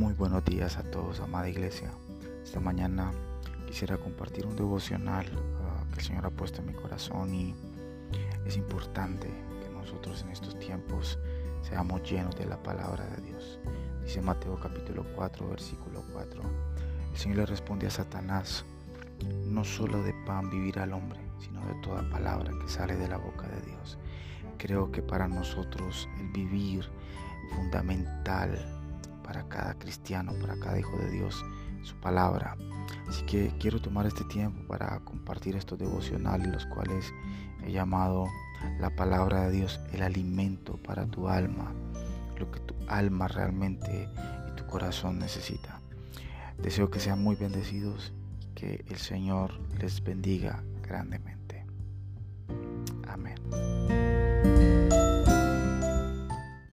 buenos días a todos, amada iglesia. Esta mañana quisiera compartir un devocional ah, que el Señor ha puesto en mi corazón y es importante que nosotros en estos tiempos seamos llenos de la palabra de Dios. Dice Mateo capítulo 4, versículo 4. El Señor le responde a Satanás, no solo de pan vivirá el hombre, sino de toda palabra que sale de la boca de Dios. Creo que para nosotros el vivir fundamental para cada cristiano, para cada hijo de Dios, su palabra. Así que quiero tomar este tiempo para compartir estos devocionales, los cuales he llamado la palabra de Dios, el alimento para tu alma, lo que tu alma realmente y tu corazón necesita. Deseo que sean muy bendecidos y que el Señor les bendiga grandemente.